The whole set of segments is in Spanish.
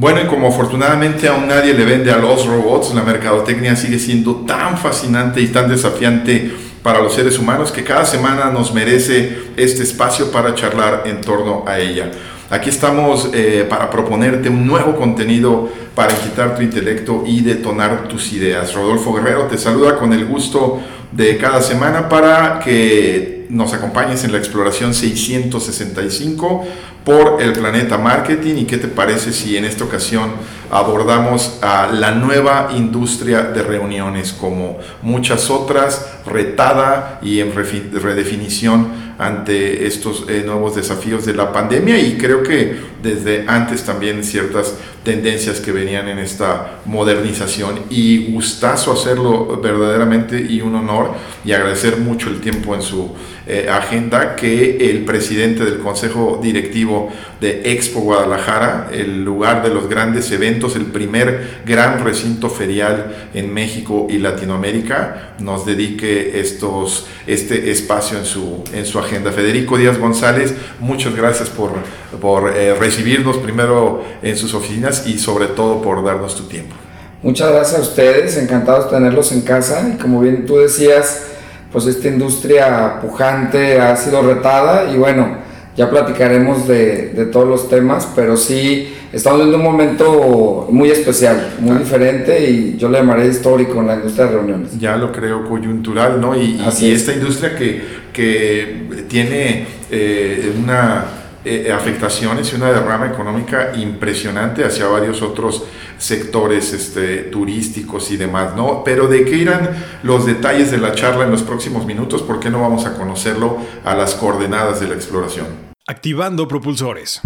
Bueno, y como afortunadamente aún nadie le vende a los robots, la mercadotecnia sigue siendo tan fascinante y tan desafiante para los seres humanos que cada semana nos merece este espacio para charlar en torno a ella. Aquí estamos eh, para proponerte un nuevo contenido para incitar tu intelecto y detonar tus ideas. Rodolfo Guerrero te saluda con el gusto de cada semana para que nos acompañes en la exploración 665 por el planeta marketing. Y qué te parece si en esta ocasión abordamos a la nueva industria de reuniones como muchas otras, retada y en redefinición ante estos eh, nuevos desafíos de la pandemia y creo que desde antes también ciertas tendencias que venían en esta modernización y gustazo hacerlo verdaderamente y un honor y agradecer mucho el tiempo en su eh, agenda que el presidente del Consejo Directivo de Expo Guadalajara, el lugar de los grandes eventos, el primer gran recinto ferial en México y Latinoamérica, nos dedique estos, este espacio en su, en su agenda. Federico Díaz González, muchas gracias por, por eh, recibirnos primero en sus oficinas y sobre todo por darnos tu tiempo. Muchas gracias a ustedes, encantados de tenerlos en casa y como bien tú decías, pues esta industria pujante ha sido retada y bueno, ya platicaremos de, de todos los temas, pero sí estamos viendo un momento muy especial, muy diferente y yo le llamaré histórico en la industria de reuniones. Ya lo creo coyuntural, ¿no? Y, y esta industria que, que tiene eh, una eh, afectaciones y una derrama económica impresionante hacia varios otros sectores este, turísticos y demás, ¿no? Pero de qué irán los detalles de la charla en los próximos minutos, ¿por qué no vamos a conocerlo a las coordenadas de la exploración? Activando propulsores.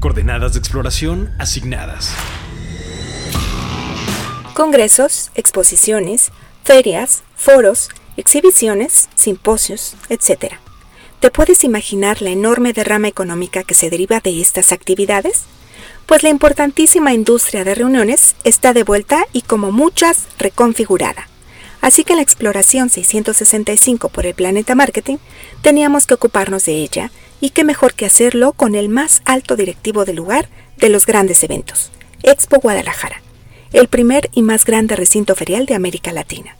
Coordenadas de exploración asignadas. Congresos, exposiciones, ferias, foros, exhibiciones, simposios, etc. ¿Te puedes imaginar la enorme derrama económica que se deriva de estas actividades? Pues la importantísima industria de reuniones está de vuelta y como muchas reconfigurada. Así que en la exploración 665 por el planeta marketing teníamos que ocuparnos de ella y qué mejor que hacerlo con el más alto directivo del lugar de los grandes eventos, Expo Guadalajara, el primer y más grande recinto ferial de América Latina.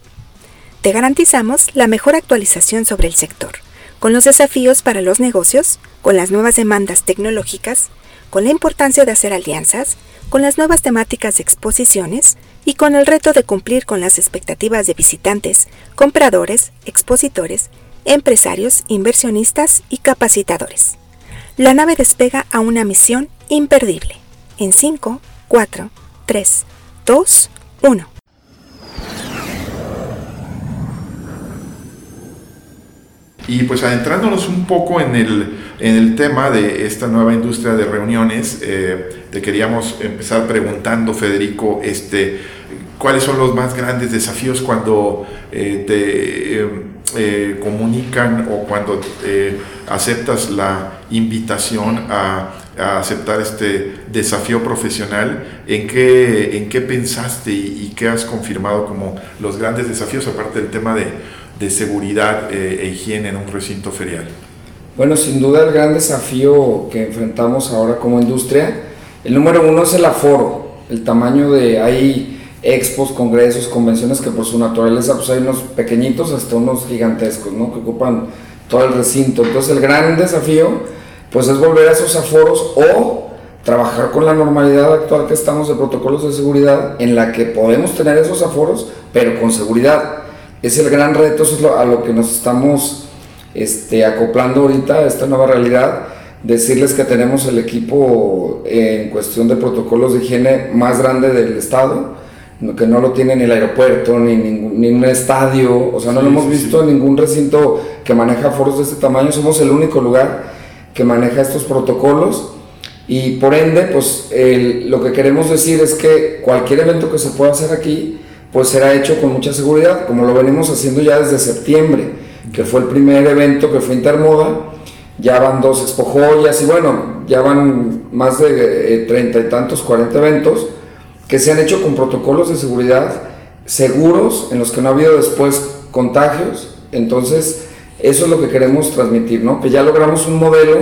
Te garantizamos la mejor actualización sobre el sector con los desafíos para los negocios, con las nuevas demandas tecnológicas, con la importancia de hacer alianzas, con las nuevas temáticas de exposiciones y con el reto de cumplir con las expectativas de visitantes, compradores, expositores, empresarios, inversionistas y capacitadores. La nave despega a una misión imperdible. En 5, 4, 3, 2, 1. Y pues adentrándonos un poco en el, en el tema de esta nueva industria de reuniones, eh, te queríamos empezar preguntando, Federico, este, cuáles son los más grandes desafíos cuando eh, te eh, comunican o cuando aceptas la invitación a, aceptar este desafío profesional, ¿en qué, en qué pensaste y qué has confirmado como los grandes desafíos, aparte del tema de de seguridad eh, e higiene en un recinto ferial? Bueno, sin duda el gran desafío que enfrentamos ahora como industria, el número uno es el aforo, el tamaño de, hay expos, congresos, convenciones que por su naturaleza, pues hay unos pequeñitos hasta unos gigantescos, ¿no? Que ocupan todo el recinto. Entonces el gran desafío, pues es volver a esos aforos o trabajar con la normalidad actual que estamos de protocolos de seguridad en la que podemos tener esos aforos, pero con seguridad es el gran reto, eso es a lo que nos estamos este, acoplando ahorita a esta nueva realidad. Decirles que tenemos el equipo en cuestión de protocolos de higiene más grande del estado, que no lo tiene ni el aeropuerto, ni, ni un estadio, o sea, no lo hemos visto en ningún recinto que maneja foros de este tamaño, somos el único lugar que maneja estos protocolos y por ende, pues lo que queremos decir es que cualquier evento que se pueda hacer aquí, pues será hecho con mucha seguridad, como lo venimos haciendo ya desde septiembre, que fue el primer evento que fue Intermoda, ya van dos expo joyas y bueno, ya van más de eh, treinta y tantos, 40 eventos que se han hecho con protocolos de seguridad seguros en los que no ha habido después contagios. Entonces, eso es lo que queremos transmitir, ¿no? Que ya logramos un modelo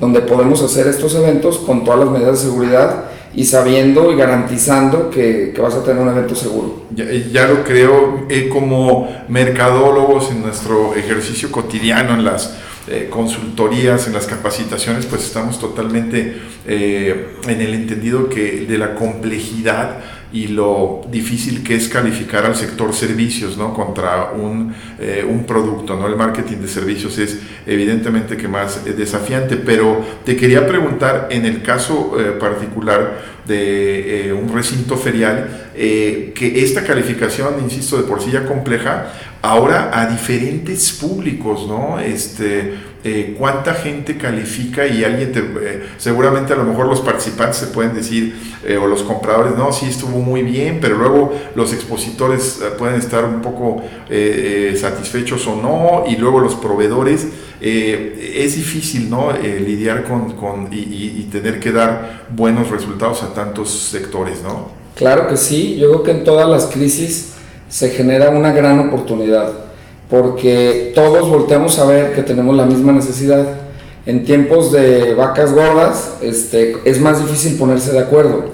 donde podemos hacer estos eventos con todas las medidas de seguridad y sabiendo y garantizando que, vas a tener un evento seguro. Ya, lo creo, eh, como mercadólogos en nuestro ejercicio cotidiano, en las eh, consultorías, en las capacitaciones, pues estamos totalmente eh, en el entendido que de la complejidad y lo difícil que es calificar al sector servicios ¿no? contra un, eh, un, producto. ¿no? El marketing de servicios es evidentemente que más desafiante, pero te quería preguntar en el caso particular de un recinto ferial, que esta calificación, insisto, de por sí ya compleja, ahora a diferentes públicos, ¿no? Este, eh, cuánta gente califica y alguien te, eh, seguramente a lo mejor los participantes se pueden decir eh, o los compradores no sí estuvo muy bien pero luego los expositores pueden estar un poco satisfechos o no y luego los proveedores es difícil no lidiar con, con y, y, tener que dar buenos resultados a tantos sectores no claro que sí. Yo creo que en todas las crisis se genera una gran oportunidad, porque todos volteamos a ver que tenemos la misma necesidad. En tiempos de vacas gordas este, es más difícil ponerse de acuerdo,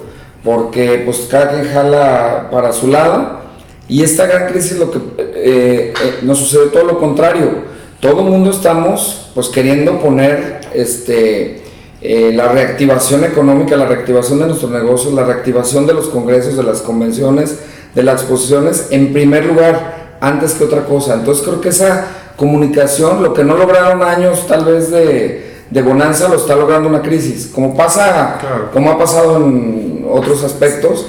porque pues cada quien jala para su lado, y esta gran crisis lo que eh, eh, nos sucede todo lo contrario. Todo el mundo estamos pues queriendo poner este, eh, la reactivación económica, la reactivación de nuestros negocios, la reactivación de los congresos, de las convenciones, de las exposiciones en primer lugar, antes que otra cosa. Entonces creo que esa comunicación, lo que no lograron años tal vez de, de bonanza, lo está logrando una crisis, como pasa, como ha pasado en otros aspectos.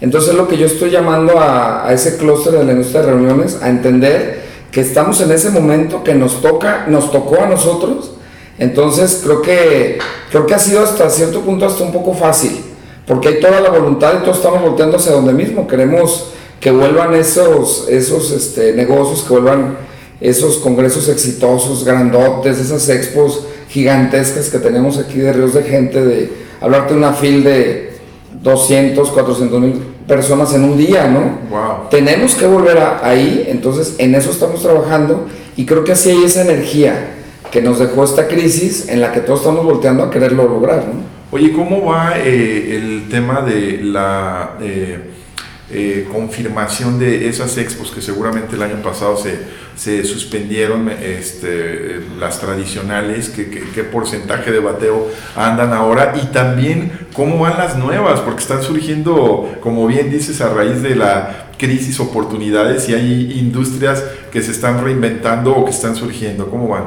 Entonces es lo que yo estoy llamando a, a ese clúster de la industria de reuniones, a entender que estamos en ese momento que nos toca, nos tocó a nosotros. Entonces creo que, creo que ha sido hasta cierto punto hasta un poco fácil porque hay toda la voluntad y todos estamos volteando hacia donde mismo. Queremos que vuelvan esos, esos este, negocios, que vuelvan esos congresos exitosos, grandotes, esas expos gigantescas que tenemos aquí de ríos de gente, de hablarte de una fil de 200, 400 mil personas en un día, ¿no? Wow. Tenemos que volver ahí, entonces en eso estamos trabajando y creo que así hay esa energía que nos dejó esta crisis en la que todos estamos volteando a quererlo lograr, ¿no? Oye, ¿cómo va eh, el tema de la eh, eh, confirmación de esas expos que seguramente el año pasado se, se suspendieron, este, las tradicionales, ¿qué, porcentaje de bateo andan ahora? Y también, ¿cómo van las nuevas? Porque están surgiendo, como bien dices, a raíz de la crisis, oportunidades y hay industrias que se están reinventando o que están surgiendo. ¿Cómo van?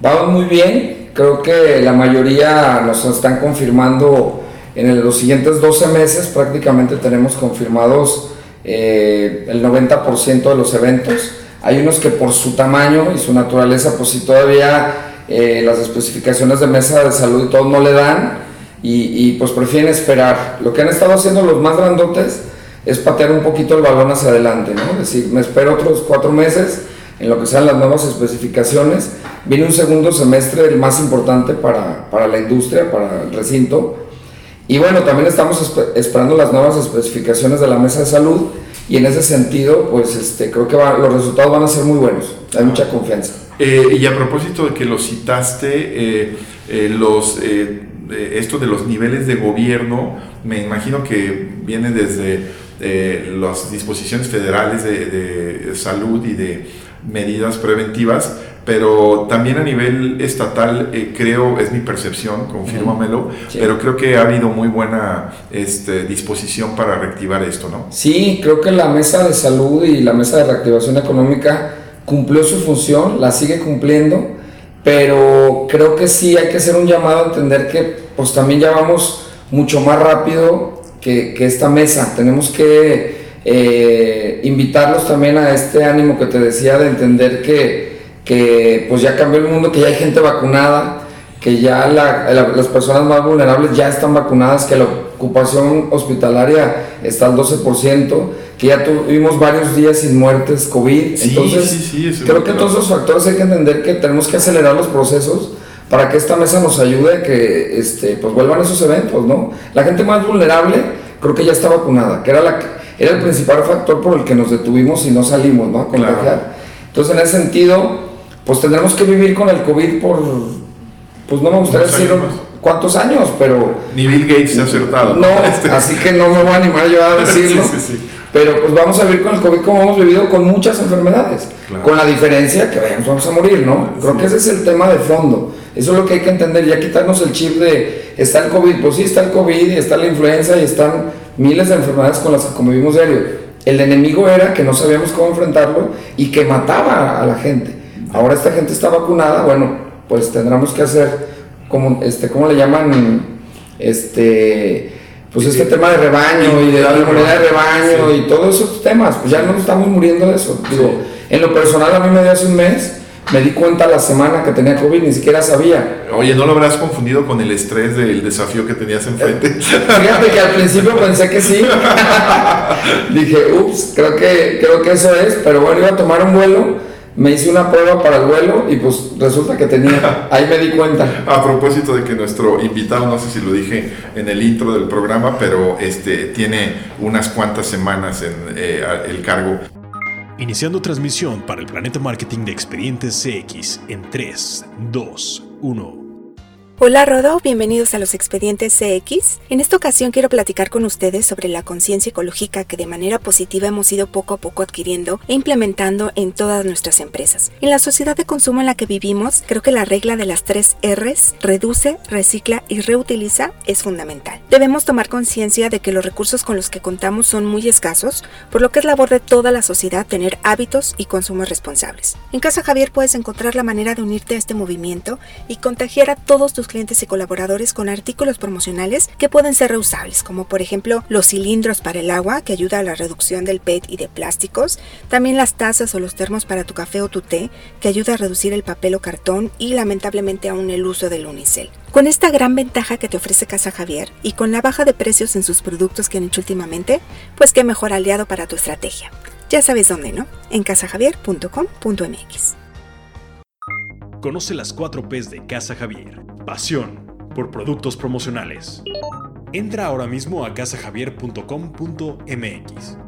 Vamos muy bien Creo que la mayoría nos están confirmando en los siguientes 12 meses, prácticamente tenemos confirmados eh, el 90% de los eventos. Hay unos que por su tamaño y su naturaleza, pues si todavía eh, las especificaciones de mesa de salud y todo no le dan y, pues prefieren esperar. Lo que han estado haciendo los más grandotes es patear un poquito el balón hacia adelante, ¿no? Es decir, me espero otros cuatro meses en lo que sean las nuevas especificaciones. Viene un segundo semestre el más importante para, para la industria, para el recinto. Y bueno, también estamos esperando las nuevas especificaciones de la mesa de salud y en ese sentido, pues este, creo que los resultados van a ser muy buenos. Hay mucha confianza. Eh, y a propósito de que lo citaste, eh, eh, los, esto de los niveles de gobierno, me imagino que viene desde las disposiciones federales de, de salud y de medidas preventivas, pero también a nivel estatal eh, creo, es mi percepción, confírmamelo, pero creo que ha habido muy buena este, disposición para reactivar esto, ¿no? Sí, creo que la mesa de salud y la mesa de reactivación económica cumplió su función, la sigue cumpliendo, pero creo que sí hay que hacer un llamado a entender que pues también ya vamos mucho más rápido que, que esta mesa, tenemos que eh, invitarlos también a este ánimo que te decía de entender que, que, pues ya cambió el mundo, que ya hay gente vacunada, que ya las personas más vulnerables ya están vacunadas, que la ocupación hospitalaria está al 12%, que ya tuvimos varios días sin muertes COVID. Entonces, creo que todos esos factores hay que entender que tenemos que acelerar los procesos para que esta mesa nos ayude a que este, pues vuelvan esos eventos, ¿no? La gente más vulnerable creo que ya está vacunada, que era, la, era el principal factor por el que nos detuvimos y no salimos, ¿no? A contagiar. Entonces, en ese sentido, pues tendremos que vivir con el COVID por, pues no me gustaría decir cuántos años, pero... Ni Bill Gates se ha acertado. No, este. así que no me voy a animar yo a decirlo. sí, sí, sí. Pero pues vamos a vivir con el COVID como hemos vivido con muchas enfermedades, con la diferencia que vamos a morir, ¿no? Creo que ese es el tema de fondo. Eso es lo que hay que entender, ya quitarnos el chip de está el COVID, pues sí está el COVID y está la influenza y están miles de enfermedades con las que convivimos diario. El enemigo era que no sabíamos cómo enfrentarlo y que mataba a la gente. Ahora esta gente está vacunada, bueno, pues tendremos que hacer como este, ¿cómo le llaman? Este pues este tema de rebaño y de la inmunidad de rebaño y todos esos temas, pues ya no estamos muriendo de eso. Digo, en lo personal a mí me dio hace un mes, me di cuenta la semana que tenía COVID, ni siquiera sabía. Oye, ¿no lo habrás confundido con el estrés del desafío que tenías enfrente? Fíjate que al principio pensé que sí. Dije, ups, creo que, creo que eso es, pero bueno, iba a tomar un vuelo me hice una prueba para el vuelo y pues resulta que tenía, ahí me di cuenta. A propósito de que nuestro invitado, no sé si lo dije en el intro del programa, pero este, tiene unas cuantas semanas en eh, el cargo. Iniciando transmisión para el Planeta Marketing de Expedientes CX en 3, 2, 1. Hola Rodo, bienvenidos a los expedientes CX. En esta ocasión quiero platicar con ustedes sobre la conciencia ecológica que de manera positiva hemos ido poco a poco adquiriendo e implementando en todas nuestras empresas. En la sociedad de consumo en la que vivimos, creo que la regla de las tres Rs, reduce, recicla y reutiliza, es fundamental. Debemos tomar conciencia de que los recursos con los que contamos son muy escasos, por lo que es labor de toda la sociedad tener hábitos y consumos responsables. En Casa Javier puedes encontrar la manera de unirte a este movimiento y contagiar a todos tus clientes y colaboradores con artículos promocionales que pueden ser reusables, como por ejemplo los cilindros para el agua, que ayuda a la reducción del PET y de plásticos, también las tazas o los termos para tu café o tu té, que ayuda a reducir el papel o cartón y lamentablemente aún el uso del unicel. Con esta gran ventaja que te ofrece Casa Javier y con la baja de precios en sus productos que han hecho últimamente, pues qué mejor aliado para tu estrategia. Ya sabes dónde, ¿no? En casajavier.com.mx. Conoce las 4 P's de Casa Javier. Pasión por productos promocionales. Entra ahora mismo a casajavier.com.mx.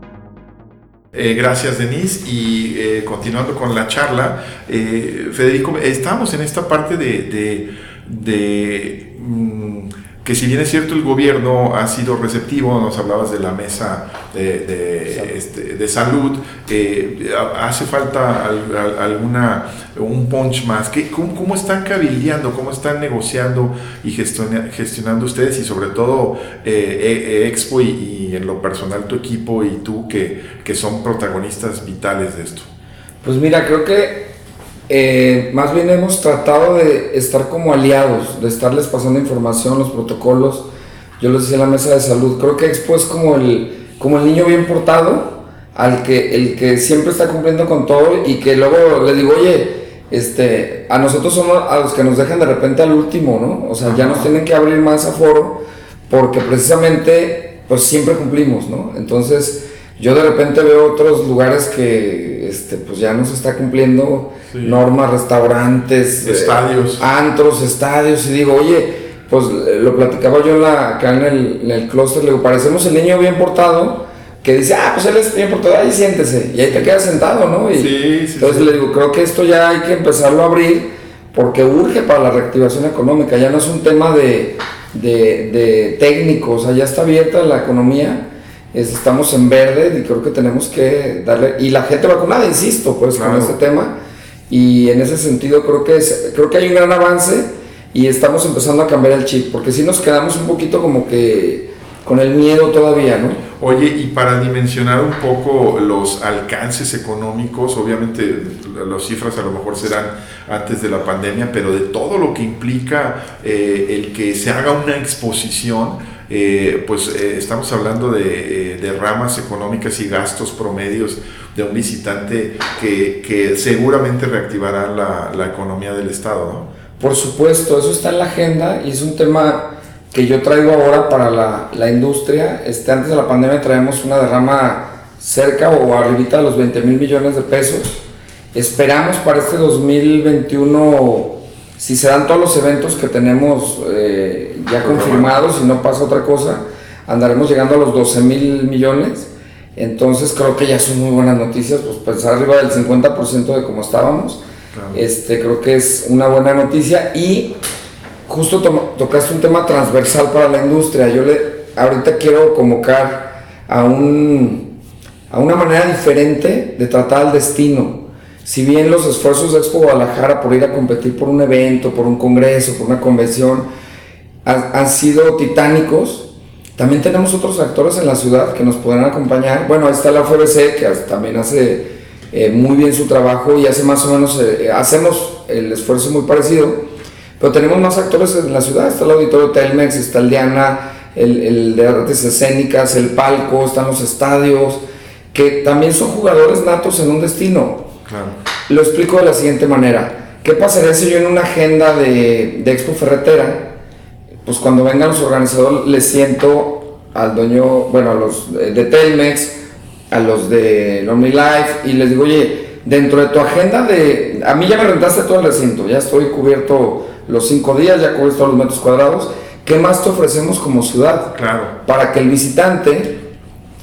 Eh, gracias Denise y eh, continuando con la charla, eh, Federico, estamos en esta parte de, de, mm, que si bien es cierto el gobierno ha sido receptivo, nos hablabas de la mesa de, salud, este, hace falta alguna un punch más. ¿Qué, cómo, están cabildeando, cómo están negociando y gestionando ustedes y sobre todo eh, e, Expo y, en lo personal tu equipo y tú que, que son protagonistas vitales de esto? Pues mira, creo que eh, más bien hemos tratado de estar como aliados, de estarles pasando información, los protocolos. Yo les decía en la mesa de salud, creo que Expo es como el, como el niño bien portado, al que, el que siempre está cumpliendo con todo y que luego le digo, oye, este, a nosotros somos a los que nos dejan de repente al último, ¿no? O sea, ya nos tienen que abrir más aforo porque precisamente, pues siempre cumplimos, ¿no? Entonces, yo de repente veo otros lugares que, este, pues ya no se está cumpliendo. Normas, restaurantes, eh, estadios, antros, estadios, y digo, oye, pues eh, lo platicaba yo la, acá en el, en el clúster, le digo, parecemos el niño bien portado, que dice, ah, pues él es bien portado, ahí siéntese, y ahí te quedas sentado, ¿no? Y, sí, sí, entonces le digo, creo que esto ya hay que empezarlo a abrir, porque urge para la reactivación económica, ya no es un tema de, de, de técnico, o sea, ya está abierta la economía, estamos en verde y creo que tenemos que darle, y la gente vacunada, insisto, pues con este tema, y en ese sentido creo que, es, creo que hay un gran avance y estamos empezando a cambiar el chip, porque si nos quedamos un poquito como que con el miedo todavía, ¿no? Oye, y para dimensionar un poco los alcances económicos, obviamente las cifras a lo mejor serán antes de la pandemia, pero de todo lo que implica eh, el que se haga una exposición, eh, pues eh, estamos hablando de, de, ramas económicas y gastos promedios de un visitante que, que seguramente reactivará la, la, economía del Estado, ¿no? Por supuesto, eso está en la agenda y es un tema que yo traigo ahora para la, la industria. Este, antes de la pandemia traemos una derrama cerca o arribita de los 20 mil millones de pesos. Esperamos para este 2021, si se dan todos los eventos que tenemos eh, ya confirmados y no pasa otra cosa, andaremos llegando a los 12 mil millones. Entonces creo que ya son muy buenas noticias, pues pensar arriba del 50% de cómo estábamos. Este, creo que es una buena noticia y justo tocaste un tema transversal para la industria. Yo le, ahorita quiero convocar a, un, a una manera diferente de tratar el destino. Si bien los esfuerzos de Expo Guadalajara por ir a competir por un evento, por un congreso, por una convención, han, sido titánicos, también tenemos otros actores en la ciudad que nos pueden acompañar. Bueno, ahí está la FBC, que también hace eh, muy bien su trabajo y hace más o menos, eh, hacemos el esfuerzo muy parecido, pero tenemos más actores en la ciudad, está el auditorio Telmex, está el Diana, el, el de artes escénicas, el palco, están los estadios, que también son jugadores natos en un destino. Lo explico de la siguiente manera. ¿Qué pasaría si yo en una agenda de, de Expo Ferretera, pues cuando vengan los organizadores les siento al dueño, bueno, a los de Telmex, a los de Lonely Life y les digo, oye, dentro de tu agenda de... A mí ya me rentaste todo el recinto, ya estoy cubierto los cinco días, ya cubres todos los metros cuadrados. ¿Qué más te ofrecemos como ciudad? Claro. Para que el visitante,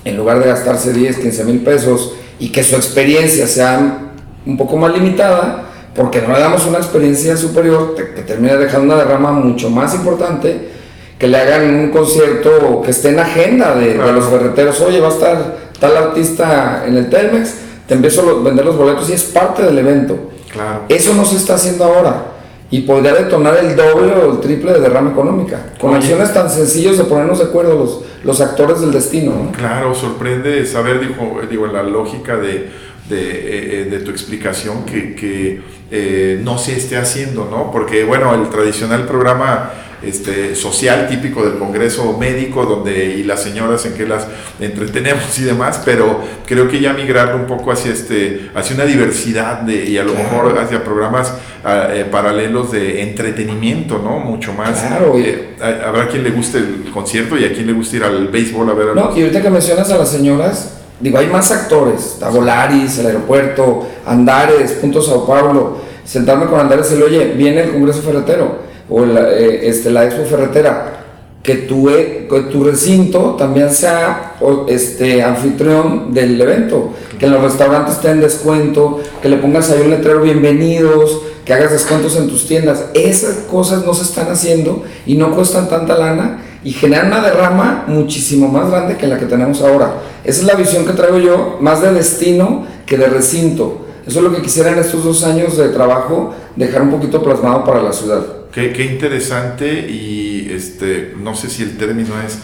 en lugar de gastarse 10, 15 mil pesos y que su experiencia sea un poco más limitada, porque no le damos una experiencia superior que termine dejando una derrama mucho más importante, que le hagan un concierto que esté en agenda de, de los ferreteros. Oye, va a estar tal artista en el Telmex, te empiezo a vender los boletos y es parte del evento. Claro. Eso no se está haciendo ahora y podría detonar el doble o el triple de derrama económica. Con acciones tan sencillas de ponernos de acuerdo los, los actores del destino. Claro, sorprende saber, digo, digo la lógica de, de, eh, eh, tu explicación que, que eh, no se esté haciendo, ¿no? Porque, bueno, el tradicional programa este, social típico del Congreso Médico, donde y las señoras en que las entretenemos y demás, pero creo que ya migrar un poco hacia, este, hacia una diversidad de, y a lo mejor hacia programas ah, eh, paralelos de entretenimiento, ¿no? Mucho más. Claro. Eh, habrá quien le guste el concierto y a quien le guste ir al béisbol a ver a No, y ahorita que mencionas a las señoras, digo, hay más actores, Volaris, el aeropuerto, Andares, Punto Sao Paulo, sentarme con Andares y le oye, viene el Congreso Ferretero o la, eh, este, la Expo Ferretera, que tu, e, que tu recinto también sea este, anfitrión del evento, que en los restaurantes te den descuento, que le pongas ahí un letrero bienvenidos, que hagas descuentos en tus tiendas. Esas cosas no se están haciendo y no cuestan tanta lana y generan una derrama muchísimo más grande que la que tenemos ahora. Esa es la visión que traigo yo, más de destino que de recinto. Eso es lo que quisiera en estos dos años de trabajo dejar un poquito plasmado para la ciudad. Qué, interesante y este, no sé si el término es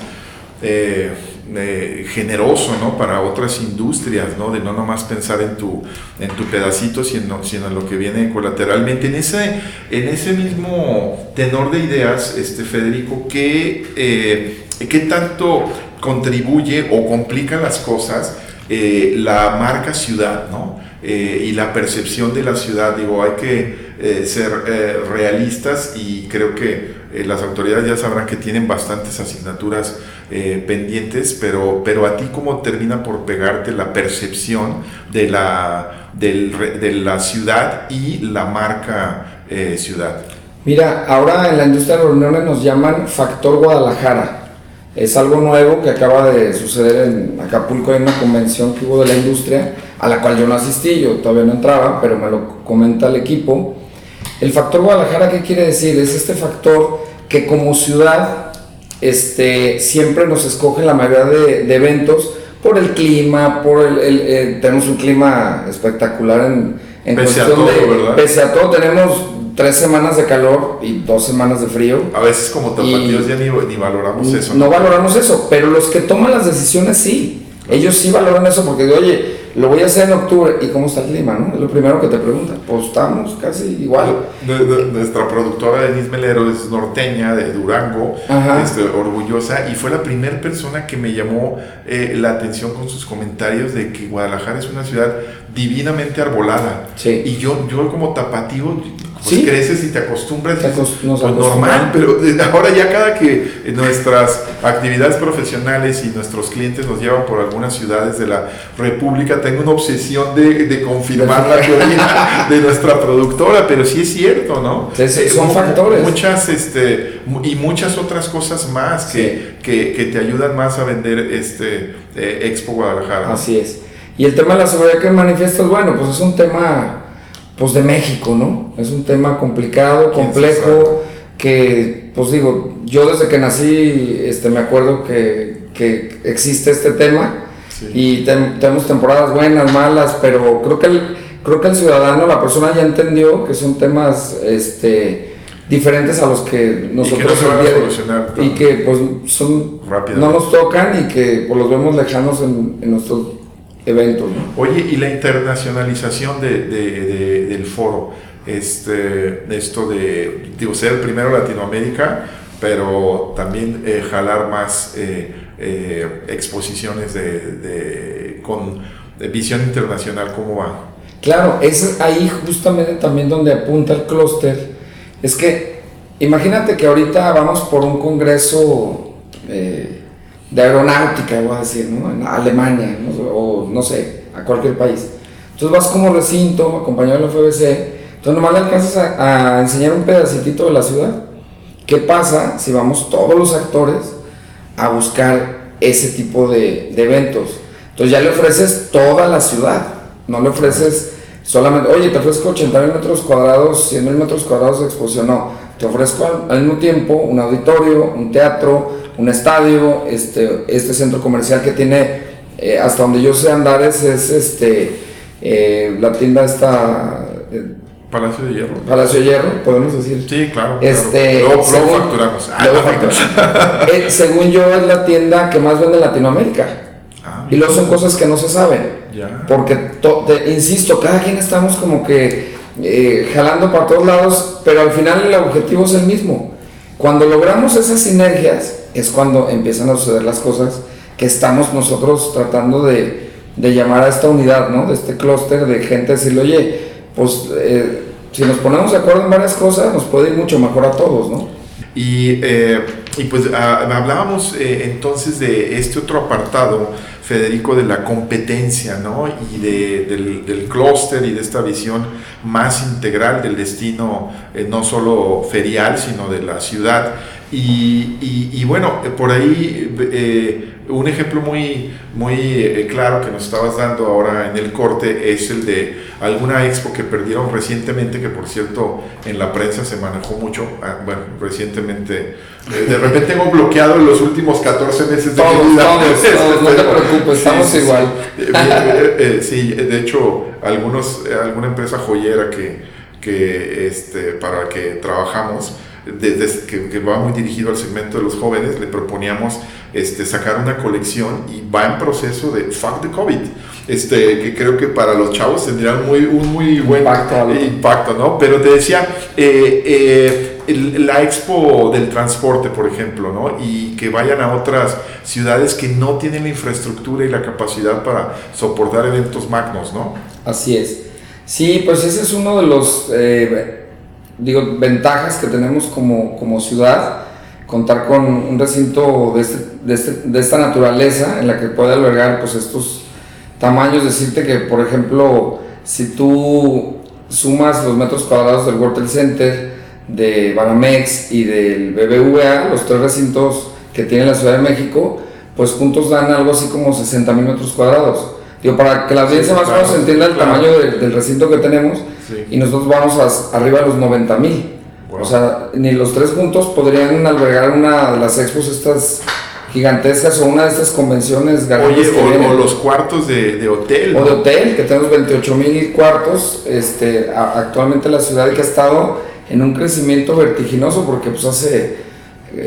eh, eh, generoso ¿no? para otras industrias, ¿no? de no nomás pensar en tu, en tu pedacito, sino, sino en lo que viene colateralmente. En ese, en ese mismo tenor de ideas, este, Federico, ¿qué, eh, ¿qué tanto contribuye o complica las cosas la marca ciudad? ¿no? Y la percepción de la ciudad. Digo, hay que eh, ser eh, realistas y creo que las autoridades ya sabrán que tienen bastantes asignaturas pendientes, pero, pero a ti cómo termina por pegarte la percepción de la, de la ciudad y la marca ciudad. Mira, ahora en la industria de reuniones nos llaman Factor Guadalajara. Es algo nuevo que acaba de suceder en Acapulco, en una convención que hubo de la industria, a la cual yo no asistí, yo todavía no entraba, pero me lo comenta el equipo. El factor Guadalajara, ¿qué quiere decir? Es este factor que como ciudad este, siempre nos escoge la mayoría de, eventos por el clima, por el, eh, tenemos un clima espectacular en, en pese a todo, ¿verdad? Pese a todo, tenemos tres semanas de calor y dos semanas de frío. A veces como tapatíos ya ni, ni valoramos eso. ¿no? valoramos eso, pero los que toman las decisiones sí. Ellos sí valoran eso porque, oye, lo voy a hacer en octubre. ¿Y cómo está el clima? No? Es lo primero que te preguntan. Pues estamos casi igual. nuestra productora Denise Melero es norteña, de Durango, este, orgullosa, y fue la primera persona que me llamó eh, la atención con sus comentarios de que Guadalajara es una ciudad divinamente arbolada. Sí. Y yo, yo como tapatío, pues creces y te acostumbras, te pues normal, pero ahora ya cada que nuestras actividades profesionales y nuestros clientes nos llevan por algunas ciudades de la República, tengo una obsesión de, de confirmar la teoría de nuestra productora, pero sí es cierto, ¿no? Son factores. Muchas, este, y muchas otras cosas más que, que, que, te ayudan más a vender este eh, Expo Guadalajara. Así es. Y el tema de la seguridad que manifiestas, bueno, pues es un tema pues de México, ¿no? Es un tema complicado, complejo, que, pues digo, yo desde que nací, este, me acuerdo que, que existe este tema y tenemos temporadas buenas, malas, pero creo que, el, creo que el ciudadano, la persona ya entendió que son temas, este, diferentes a los que nosotros y que, y que pues son no nos tocan y que pues, los vemos lejanos en, en nuestros eventos. Oye, y la internacionalización de, de, del foro, este, esto de, digo, ser primero Latinoamérica, pero también eh, jalar más eh, eh, exposiciones de, con visión internacional, ¿cómo va? Claro, es ahí justamente también donde apunta el clúster. Es que imagínate que ahorita vamos por un congreso de aeronáutica, voy a decir, ¿no? En Alemania, o no sé, a cualquier país. Entonces vas como recinto, acompañado de la FBC, entonces nomás le alcanzas a, enseñar un pedacito de la ciudad. ¿Qué pasa si vamos todos los actores a buscar ese tipo de, eventos? Entonces ya le ofreces toda la ciudad, no le ofreces solamente, oye, te ofrezco 80 mil metros cuadrados, 100 mil metros cuadrados de exposición, no, te ofrezco al mismo tiempo un auditorio, un teatro, un estadio, este, este centro comercial que tiene, eh, hasta donde yo sé andar, es, este, eh, la tienda está... Eh, Palacio de Hierro. Palacio de Hierro, podemos decir. Sí, claro. Este, Luego, facturamos. Ah, según yo, es la tienda que más vende en Latinoamérica. Ah, y luego son cosas que no se saben. Porque, te, insisto, cada quien estamos como que jalando para todos lados, pero al final el objetivo es el mismo. Cuando logramos esas sinergias, es cuando empiezan a suceder las cosas que estamos nosotros tratando de, de llamar a esta unidad, ¿no? De este clúster de gente, decirle, oye, pues eh, si nos ponemos de acuerdo en varias cosas, nos puede ir mucho mejor a todos, ¿no? Y, eh, y pues ah, hablábamos eh, entonces de este otro apartado, Federico, de la competencia, ¿no? Y de, del, del clúster y de esta visión más integral del destino, no solo ferial, sino de la ciudad. Y, y, bueno, por ahí eh, un ejemplo muy, muy eh, claro que nos estabas dando ahora en el corte es el de alguna expo que perdieron recientemente, que por cierto en la prensa se manejó mucho, ah, bueno, recientemente, eh, de repente tengo bloqueado los últimos 14 meses de todos, vida. Todos, no te preocupes, estamos igual. sí, de hecho, algunos, alguna empresa joyera que, que este, para que trabajamos, desde que, va muy dirigido al segmento de los jóvenes, le proponíamos este, sacar una colección y va en proceso de Fuck the COVID, este, que creo que para los chavos tendría muy, un muy buen impacto, ¿no? Pero te decía, eh, eh, la expo del transporte, por ejemplo, ¿no? Y que vayan a otras ciudades que no tienen la infraestructura y la capacidad para soportar eventos magnos, ¿no? Así es. Sí, pues ese es uno de los... Eh, digo, ventajas que tenemos como, como ciudad, contar con un recinto de, este, de, este, de, esta naturaleza en la que puede albergar pues estos tamaños, decirte que por ejemplo, si tú sumas los metros cuadrados del World Trade Center, de Banamex y del BBVA, los tres recintos que tiene la Ciudad de México, pues juntos dan algo así como 60 mil metros cuadrados. Digo, para que la audiencia más o menos entienda el tamaño del recinto que tenemos, y nosotros vamos a, arriba de los 90 mil. O sea, ni los tres juntos podrían albergar una de las expos estas gigantescas o una de estas convenciones. Oye, o, los cuartos de, de hotel. O de hotel, que tenemos 28 mil cuartos. Este, actualmente la ciudad que ha estado en un crecimiento vertiginoso porque pues hace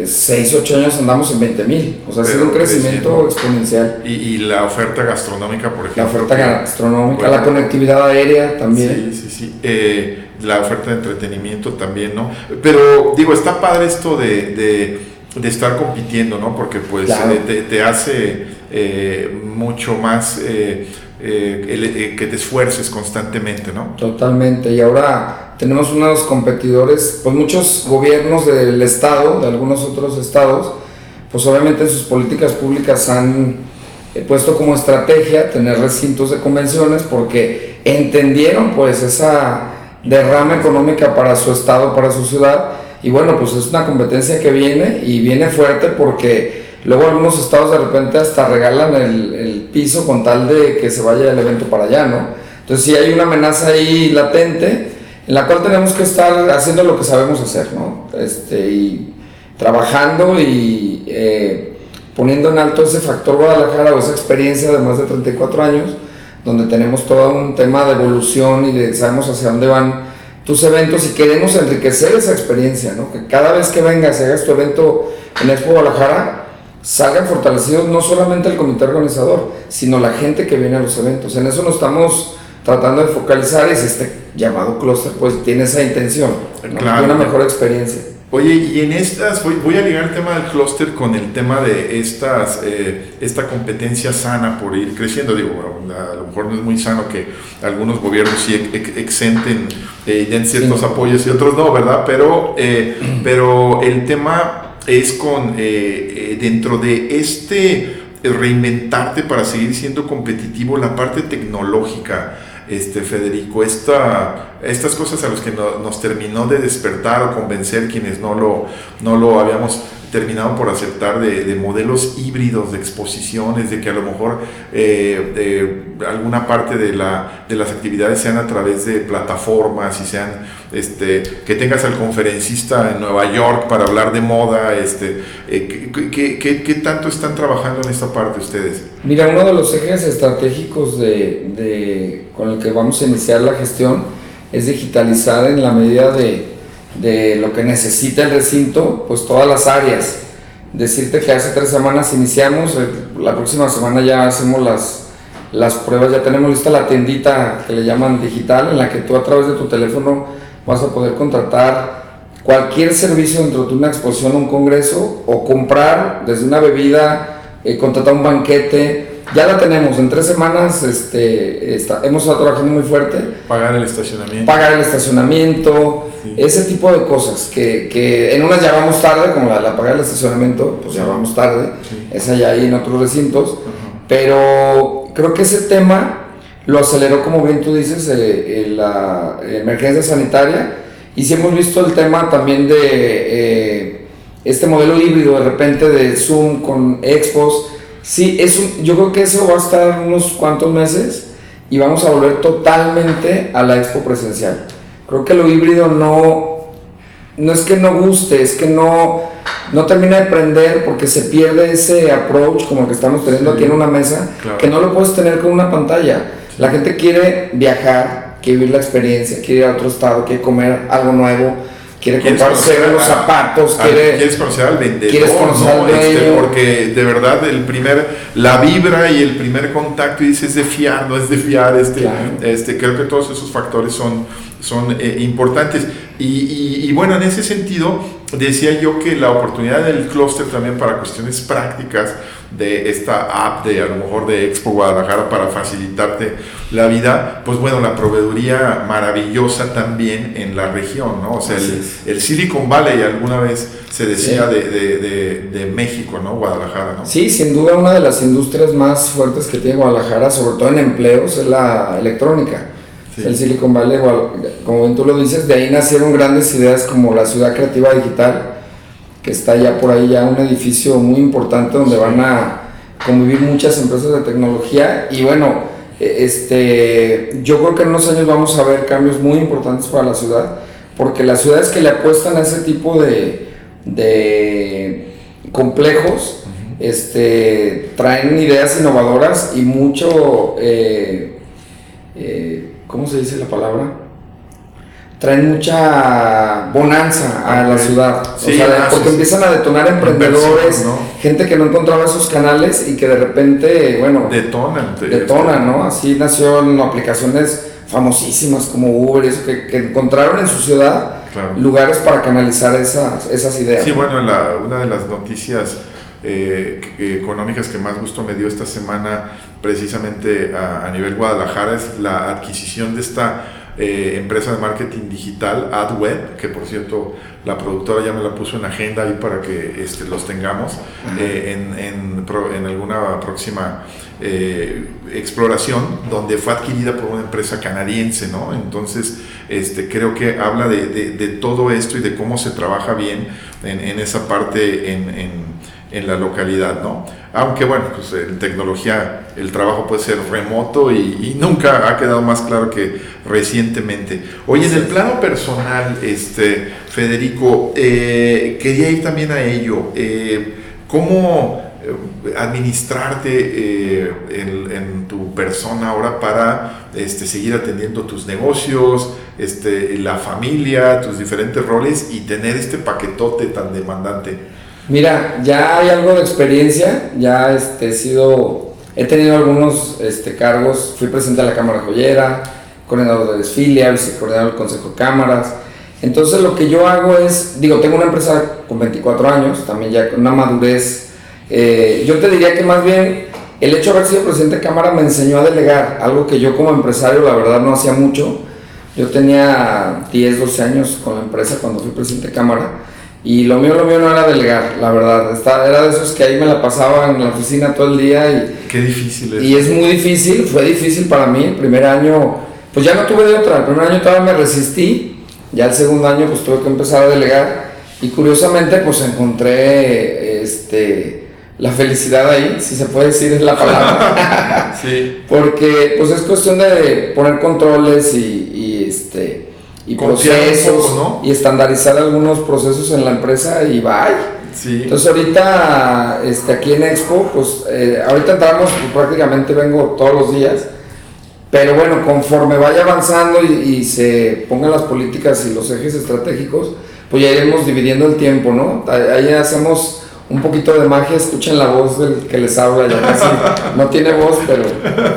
6, 8 años andamos en 20 mil. O sea, ha sido un crecimiento exponencial. Y, y, la oferta gastronómica, por ejemplo. La oferta gastronómica, la conectividad aérea también. Sí, sí, sí. Eh, la oferta de entretenimiento también, ¿no? Pero digo, está padre esto de, de, de estar compitiendo, ¿no? Porque pues eh, te, te, hace eh, mucho más... que te esfuerces constantemente, ¿no? Totalmente. Y ahora tenemos unos competidores, pues muchos gobiernos del estado, de algunos otros estados, pues obviamente en sus políticas públicas han eh, puesto como estrategia tener recintos de convenciones porque entendieron pues esa derrama económica para su estado, para su ciudad y bueno pues es una competencia que viene y viene fuerte porque luego algunos estados de repente hasta regalan el, el piso con tal de que se vaya el evento para allá, ¿no? Entonces sí hay una amenaza ahí latente en la cual tenemos que estar haciendo lo que sabemos hacer, ¿no? Este, y trabajando y eh, poniendo en alto ese factor Guadalajara o esa experiencia de más de 34 años, donde tenemos todo un tema de evolución y de sabemos hacia dónde van tus eventos y queremos enriquecer esa experiencia, ¿no? Que cada vez que vengas y hagas tu evento en Expo Guadalajara, salgan fortalecidos no solamente el comité organizador, sino la gente que viene a los eventos. En eso nos estamos tratando de focalizar y este llamado clúster pues tiene esa intención, ¿no? una mejor experiencia. Oye, y en estas, voy, a ligar el tema del clúster con el tema de estas, eh, esta competencia sana por ir creciendo. Digo, a lo mejor no es muy sano que algunos gobiernos sí exenten eh, den ciertos apoyos y otros no, ¿verdad? Pero, eh, pero el tema es con, dentro de este reinventarte para seguir siendo competitivo, la parte tecnológica este, Federico, esta, estas cosas a las que nos terminó de despertar o convencer quienes no lo, no lo habíamos terminado por aceptar de, modelos híbridos de exposiciones, de que a lo mejor eh, alguna parte de, la, de las actividades sean a través de plataformas y sean, este, que tengas al conferencista en Nueva York para hablar de moda, este, eh, ¿qué, qué, qué, tanto están trabajando en esta parte ustedes? Mira, uno de los ejes estratégicos de, de, con el que vamos a iniciar la gestión es digitalizar en la medida de de lo que necesita el recinto, pues todas las áreas. Decirte que hace tres semanas iniciamos, eh, la próxima semana ya hacemos las, las pruebas, ya tenemos lista la tiendita que le llaman digital, en la que tú a través de tu teléfono vas a poder contratar cualquier servicio dentro de una exposición, un congreso, o comprar desde una bebida, eh, contratar un banquete, ya la tenemos, en tres semanas este, hemos estado trabajando muy fuerte. Pagar el estacionamiento. Pagar el estacionamiento, ese tipo de cosas, que, que, en unas ya vamos tarde, como la, la pagar el estacionamiento, pues ya vamos tarde, esa ya hay en otros recintos, pero creo que ese tema lo aceleró, como bien tú dices, eh, la emergencia sanitaria, y si hemos visto el tema también de eh, este modelo híbrido de repente de Zoom con expos, Sí, es yo creo que eso va a estar unos cuantos meses y vamos a volver totalmente a la expo presencial. Creo que lo híbrido no, no es que no guste, es que no, no termina de prender porque se pierde ese approach como que estamos teniendo aquí en una mesa, que no lo puedes tener con una pantalla. La gente quiere viajar, quiere vivir la experiencia, quiere ir a otro estado, quiere comer algo nuevo quiere comprarse los zapatos, quiere, quieres conocer al vendedor, ¿no? Este, porque de verdad el primer, la vibra y el primer contacto y dices es de fiar, no es de fiar, este, este, creo que todos esos factores son, son eh, importantes. Y, y, bueno, en ese sentido, decía yo que la oportunidad del clúster también para cuestiones prácticas de esta app de a lo mejor de Expo Guadalajara para facilitarte la vida, pues bueno, la proveeduría maravillosa también en la región, ¿no? O sea, el, Silicon Valley alguna vez se decía de, de, de, México, ¿no? Guadalajara, ¿no? Sí, sin duda una de las industrias más fuertes que tiene Guadalajara, sobre todo en empleos, es la electrónica. El Silicon Valley, como bien tú lo dices, de ahí nacieron grandes ideas como la ciudad creativa digital, que está ya por ahí ya un edificio muy importante donde van a convivir muchas empresas de tecnología y bueno, e, este, yo creo que en unos años vamos a ver cambios muy importantes para la ciudad, porque las ciudades que le apuestan a ese tipo de, de complejos este, traen ideas innovadoras y mucho, eh, eh, ¿cómo se dice la palabra? Traen mucha bonanza a la ciudad. o sea, porque empiezan a detonar emprendedores, gente que no encontraba esos canales y que de repente, bueno, detonan. Detonan, ¿no? Así nacieron aplicaciones famosísimas como Uber, eso, que, encontraron en su ciudad lugares para canalizar esas, esas ideas. Sí, bueno, una de las noticias eh, económicas que más gusto me dio esta semana, precisamente a, a nivel Guadalajara, es la adquisición de esta eh, empresa de marketing digital, AdWeb, que por cierto la productora ya me la puso en agenda ahí para que este, los tengamos eh, en, en, en, alguna próxima eh, exploración, donde fue adquirida por una empresa canadiense, ¿no? Entonces, este, creo que habla de, de, de todo esto y de cómo se trabaja bien en, en esa parte en, en la localidad, ¿no? Aunque bueno, pues en tecnología el trabajo puede ser remoto y, y nunca ha quedado más claro que recientemente. Oye, en el plano personal, este, Federico, eh, quería ir también a ello. Eh, ¿Cómo eh, administrarte eh, en, en, tu persona ahora para este, seguir atendiendo tus negocios, este, la familia, tus diferentes roles y tener este paquetote tan demandante? Mira, ya hay algo de experiencia, ya este, he sido, he tenido algunos este, cargos, fui presidente de la Cámara Joyera, coordinador de desfile, vicecoordinador del Consejo de Cámaras. Entonces lo que yo hago es, digo, tengo una empresa con 24 años, también ya con una madurez. Eh, yo te diría que más bien el hecho de haber sido presidente de Cámara me enseñó a delegar, algo que yo como empresario la verdad no hacía mucho. Yo tenía 10, 12 años con la empresa cuando fui presidente de Cámara y lo mío, lo mío no era delegar, la verdad. Está, era de esos que ahí me la pasaba en la oficina todo el día. Y, Qué difícil es. Y es muy difícil, fue difícil para mí. El primer año, pues ya no tuve de otra. El primer año todavía me resistí. Ya el segundo año, pues tuve que empezar a delegar. Y curiosamente, pues encontré este, la felicidad ahí, si se puede decir es la palabra. sí. Porque, pues es cuestión de poner controles y, y este y Confiar procesos un poco, ¿no? y estandarizar algunos procesos en la empresa y bye. Sí. Entonces ahorita este, aquí en Expo, pues eh, ahorita entramos, pues, prácticamente vengo todos los días, pero bueno, conforme vaya avanzando y, y se pongan las políticas y los ejes estratégicos, pues ya iremos dividiendo el tiempo, ¿no? Ahí hacemos un poquito de magia, escuchen la voz del que les habla, ya casi no tiene voz, pero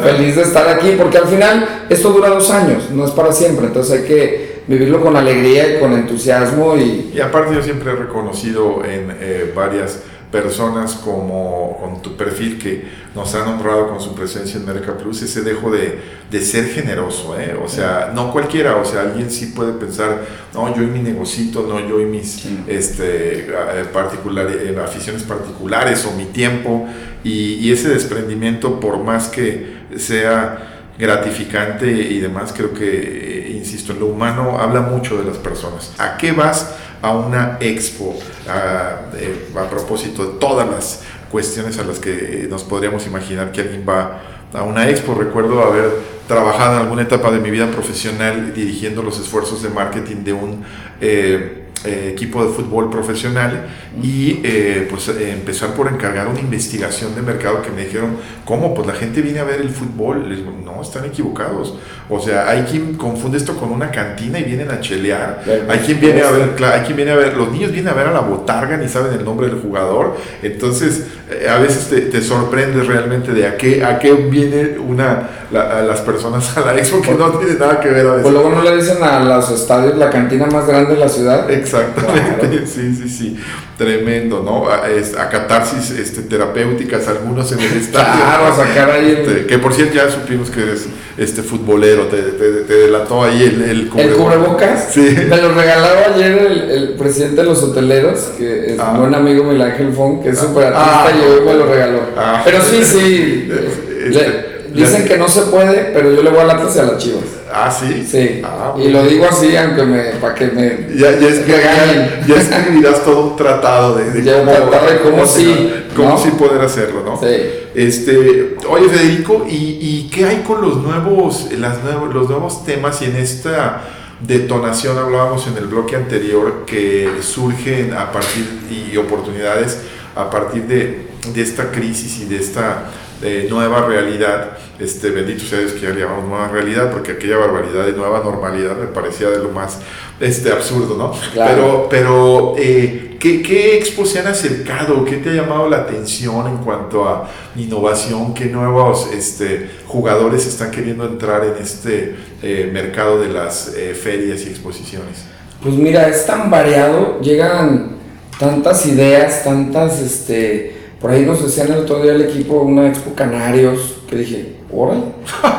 feliz de estar aquí, porque al final esto dura dos años, no es para siempre, entonces hay que vivirlo con alegría y con entusiasmo y... Y aparte yo siempre he reconocido en eh, varias personas como con tu perfil que nos han honrado con su presencia en Merca Plus, ese dejo de, de ser generoso, ¿eh? o sea, no cualquiera, o sea, alguien sí puede pensar, no, yo y mi negocito, no, yo y mis Sí. este, eh, particular, eh, aficiones particulares o mi tiempo, y, y ese desprendimiento, por más que sea gratificante y demás, creo que, eh, insisto, lo humano habla mucho de las personas. ¿A qué vas a una expo? A, eh, a propósito de todas las cuestiones a las que nos podríamos imaginar que alguien va a una expo. Recuerdo haber trabajado en alguna etapa de mi vida profesional dirigiendo los esfuerzos de marketing de un... eh, eh, equipo de fútbol profesional y eh, pues eh, empezar por encargar una investigación de mercado que me dijeron, ¿cómo? Pues la gente viene a ver el fútbol. Les digo, no, están equivocados. O sea, hay quien confunde esto con una cantina y vienen a chelear. Hay quien viene a ver, hay quien viene a ver, los niños vienen a ver a la botarga ni saben el nombre del jugador. Entonces, eh, a veces te, te sorprendes realmente de a qué, a qué viene una, la- a las personas a la expo que no tiene nada que ver a veces. Pues luego no le dicen a los estadios la cantina más grande de la ciudad. Exactamente, sí, sí, sí, tremendo, ¿no? A, es- a catarsis este, terapéuticas, algunos en el estadio. Claro, a sacar ahí el- Este, que por cierto ya supimos que eres este futbolero, te, te, te delató ahí el, el ¿El cubrebocas. cubrebocas? Sí. Me lo regalaba ayer el, el presidente de los hoteleros, que es Ah. un buen amigo Miguel Ángel Fon, que es súper Ah. artista y hoy me lo regaló. Ah. Pero sí, sí. Este, le- dicen que no se puede, pero yo le voy a Atlas y a las chivas. Ah, sí. Sí. Ah, y lo digo así, aunque me. para que me. Ya, ya, es ya, ya escribirás todo un tratado de, de cómo, tratado de cómo sí, cómo ¿no? sí poder hacerlo, ¿no? Sí. Este, oye Federico, ¿y, y qué hay con los nuevos, las nuevos, los nuevos temas y en esta detonación hablábamos en el bloque anterior que surgen a partir y oportunidades a partir de, de esta crisis y de esta eh, nueva realidad? Este, bendito sea Dios que ya le llamamos nueva realidad, porque aquella barbaridad de nueva normalidad me parecía de lo más este, absurdo, ¿no? Claro. Pero, pero eh, ¿qué, ¿qué expos se han acercado? ¿Qué te ha llamado la atención en cuanto a innovación? ¿Qué nuevos este, jugadores están queriendo entrar en este eh, mercado de las eh, ferias y exposiciones? Pues mira, es tan variado, llegan tantas ideas, tantas, este, por ahí nos decían el otro día el equipo, una Expo Canarios, que dije, órale,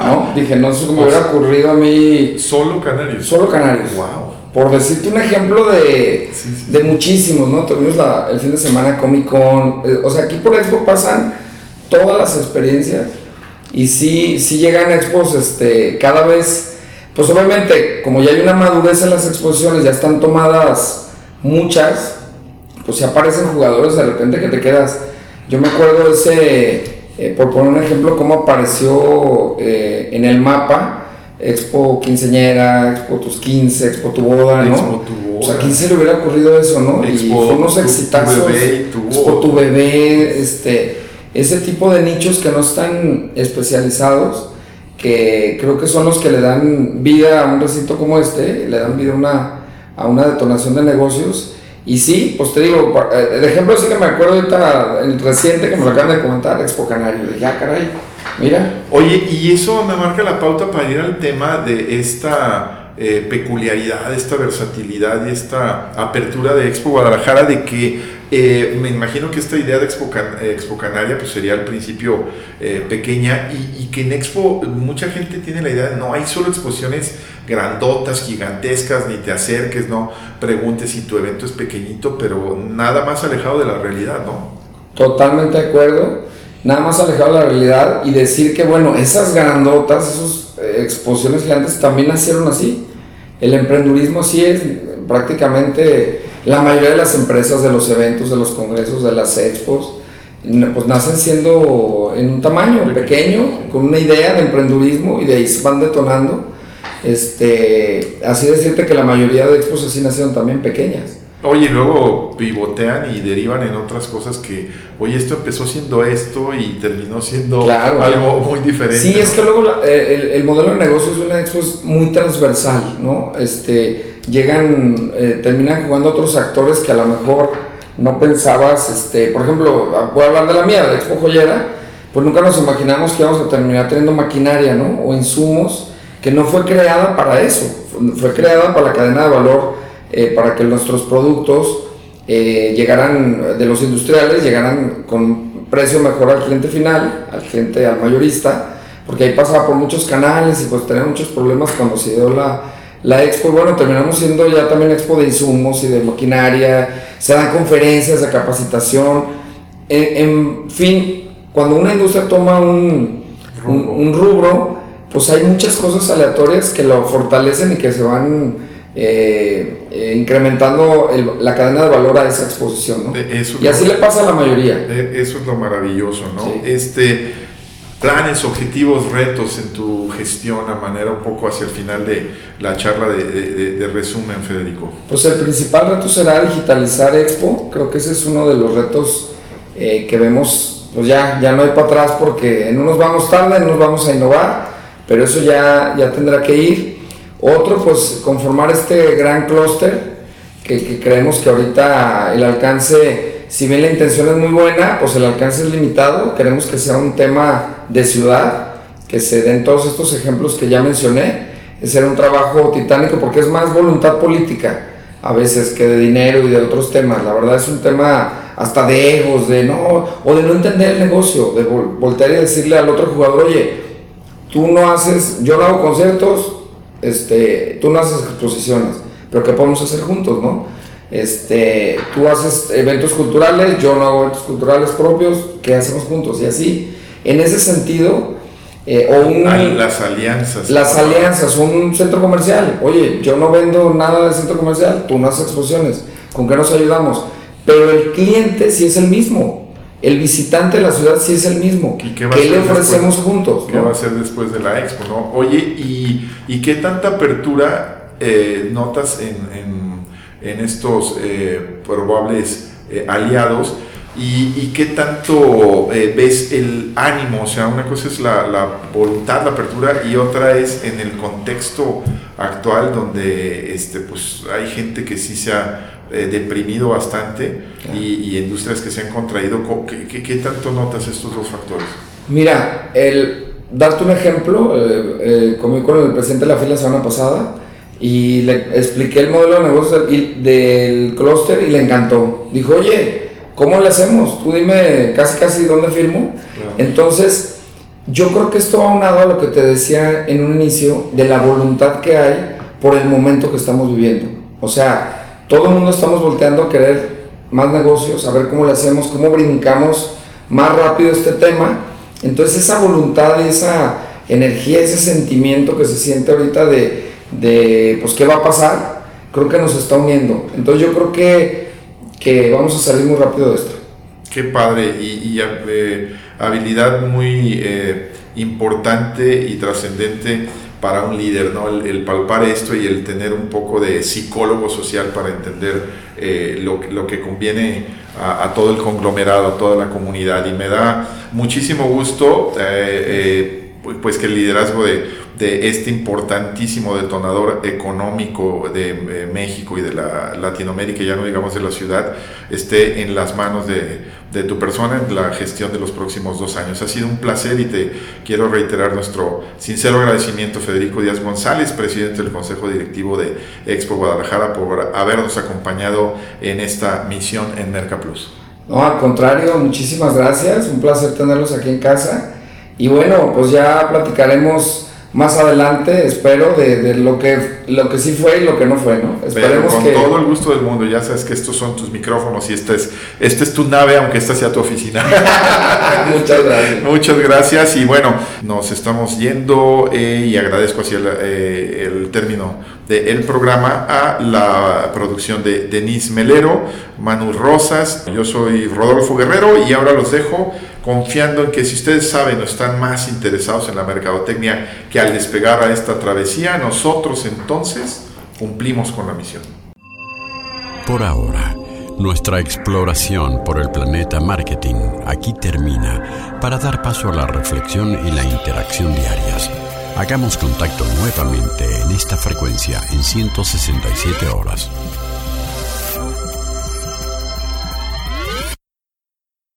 ¿no? Dije, no sé cómo me hubiera ocurrido a mí. Solo Canarios. Solo Canarios. Wow. Por decirte un ejemplo de, de muchísimos, ¿no? Tuvimos la, el fin de semana Comic Con, eh, o sea, aquí por Expo pasan todas las experiencias y sí, sí llegan expos este, cada vez, pues obviamente, como ya hay una madurez en las exposiciones, ya están tomadas muchas, pues si aparecen jugadores de repente que te quedas. Yo me acuerdo ese, eh, por poner un ejemplo, cómo apareció eh, en el mapa Expo Quinceñera, Expo Tus 15, Expo Tu Boda, ¿no? Expo Tu Boda. O sea, ¿a quién se le hubiera ocurrido eso, no? Expo y fue unos Tu- Tu exitazos. Bebé y Tu Expo. Tu Bebé, este, ese tipo de nichos que no están especializados, que creo que son los que le dan vida a un recinto como este, le dan vida a una, a una detonación de negocios. Y sí, pues te digo, eh, de ejemplo sí que me acuerdo ahorita, el reciente que me lo acaban de comentar, Expo Canario, de ya caray, mira, Oye, y eso me marca la pauta para ir al tema de esta eh, peculiaridad, esta versatilidad y esta apertura de Expo Guadalajara, de que eh, me imagino que esta idea de Expo, Can- eh, Expo Canaria pues sería al principio pequeña y, que en Expo mucha gente tiene la idea de no hay solo exposiciones grandotas, gigantescas, ni te acerques, no preguntes si tu evento es pequeñito, pero nada más alejado de la realidad, ¿no? Totalmente de acuerdo. Nada más alejado de la realidad y decir que, bueno, esas grandotas, esas eh, exposiciones gigantes también nacieron así. El emprendurismo sí es prácticamente la mayoría de las empresas, de los eventos, de los congresos, de las expos, pues nacen siendo en un tamaño pequeño, con una idea de emprendurismo y de ahí se van detonando. Este, así decirte que la mayoría de expos así nacieron también pequeñas. Oye, luego pivotean y derivan en otras cosas que, oye, esto empezó siendo esto y terminó siendo Claro. algo muy diferente. Sí, es que luego la- eh, el, el modelo de negocio de una expo es muy transversal, ¿no? Este, llegan, eh, terminan jugando otros actores que a lo mejor no pensabas, este, por ejemplo, voy a hablar de la mía, de Expo Joyera, pues nunca nos imaginamos que íbamos a terminar teniendo maquinaria, ¿no? O insumos que no fue creada para eso, fue, creada para la cadena de valor, eh, para que nuestros productos eh, llegaran de los industriales, llegaran con precio mejor al cliente final, al cliente, al mayorista, porque ahí pasaba por muchos canales y pues tenía muchos problemas cuando se dio la, la expo. Bueno, terminamos siendo ya también expo de insumos y de maquinaria, se dan conferencias de capacitación, en, en fin, cuando una industria toma un, un, un rubro, pues hay muchas cosas aleatorias que lo fortalecen y que se van eh, eh, incrementando el- la cadena de valor a esa exposición. ¿no? Eh, eso Y así lo- le pasa a la mayoría. Eso es lo maravilloso, ¿no? Sí. Este, planes, objetivos, retos en tu gestión a manera un poco hacia el final de la charla de, de- de- de resumen, Federico. Pues el principal reto será digitalizar Expo. Creo que ese es uno de los retos eh, que vemos, pues ya, ya no hay para atrás porque no nos vamos tarde, no nos vamos a innovar, pero eso ya, ya tendrá que ir. Otro, pues conformar este gran clúster que, creemos que ahorita el alcance, si bien la intención es muy buena, pues el alcance es limitado. Queremos que sea un tema de ciudad, que se den todos estos ejemplos que ya mencioné. Será un trabajo titánico porque es más voluntad política a veces que de dinero y de otros temas. La verdad es un tema hasta de egos, de no, o de no entender el negocio, de vol- voltear y decirle al otro jugador, oye, tú no haces, yo no hago conciertos, este, tú no haces exposiciones, pero ¿qué podemos hacer juntos, no? Este, tú haces eventos culturales, yo no hago eventos culturales propios, ¿qué hacemos juntos? Y así, en ese sentido, eh, o un, Ah, Las alianzas. las alianzas, un centro comercial. Oye, yo no vendo nada de centro comercial, tú no haces exposiciones. ¿Con qué nos ayudamos? Pero el cliente sí es el mismo. El visitante de la ciudad sí es el mismo. ¿Y qué va a le ofrecemos después? juntos? ¿Qué no? va a ser después de la expo, no? Oye, ¿y, y qué tanta apertura eh, notas en, en- en estos eh, probables eh, aliados? ¿Y, y qué tanto eh, ves el ánimo? O sea, una cosa es la, la voluntad, la apertura, y otra es en el contexto actual donde este, pues, hay gente que sí se ha eh, deprimido bastante y, y industrias que se han contraído. Co- ¿Qué, qué, qué tanto notas estos dos factores? Mira, el, darte un ejemplo, eh, eh, comí con el presidente de la FIL la semana pasada y le expliqué el modelo de negocio del, del clúster y le encantó. Dijo, oye, ¿cómo le hacemos? Tú dime casi casi dónde firmo. Entonces, yo creo que esto va unado a lo que te decía en un inicio de la voluntad que hay por el momento que estamos viviendo. O sea, todo el mundo estamos volteando a querer más negocios, a ver cómo le hacemos, cómo brincamos más rápido este tema. Entonces esa voluntad, esa energía, ese sentimiento que se siente ahorita de, de pues qué va a pasar, creo que nos está uniendo. Entonces yo creo que, que vamos a salir muy rápido de esto. Qué padre y, eh, habilidad muy eh, importante y trascendente para un líder, ¿no? El, palpar esto y el tener un poco de psicólogo social para entender eh, lo, que conviene a, todo el conglomerado, a toda la comunidad. Y me da muchísimo gusto pues que el liderazgo de, de este importantísimo detonador económico de eh, México y de la Latinoamérica, ya no digamos de la ciudad, esté en las manos de, de, tu persona en la gestión de los próximos dos años. Ha sido un placer y te quiero reiterar nuestro sincero agradecimiento, Federico Díaz González, presidente del Consejo Directivo de Expo Guadalajara, por habernos acompañado en esta misión en Mercaplus. No, al contrario, muchísimas gracias, un placer tenerlos aquí en casa. Y bueno, pues ya platicaremos más adelante, espero, de, de, lo, que, lo que sí fue y lo que no fue, ¿no? Esperemos con todo el gusto del mundo, ya sabes que estos son tus micrófonos y esta es, esta es tu nave, aunque esta sea tu oficina. Muchas gracias. Muchas gracias y bueno, nos estamos yendo eh, y agradezco así el, eh, el término del programa a la producción de Denise Melero, Manu Rosas, yo soy Rodolfo Guerrero y ahora los dejo confiando en que si ustedes saben o están más interesados en la mercadotecnia que al despegar a esta travesía, nosotros entonces cumplimos con la misión. Por ahora, nuestra exploración por el planeta marketing aquí termina para dar paso a la reflexión y la interacción diarias. Hagamos contacto nuevamente en esta frecuencia en 167 horas.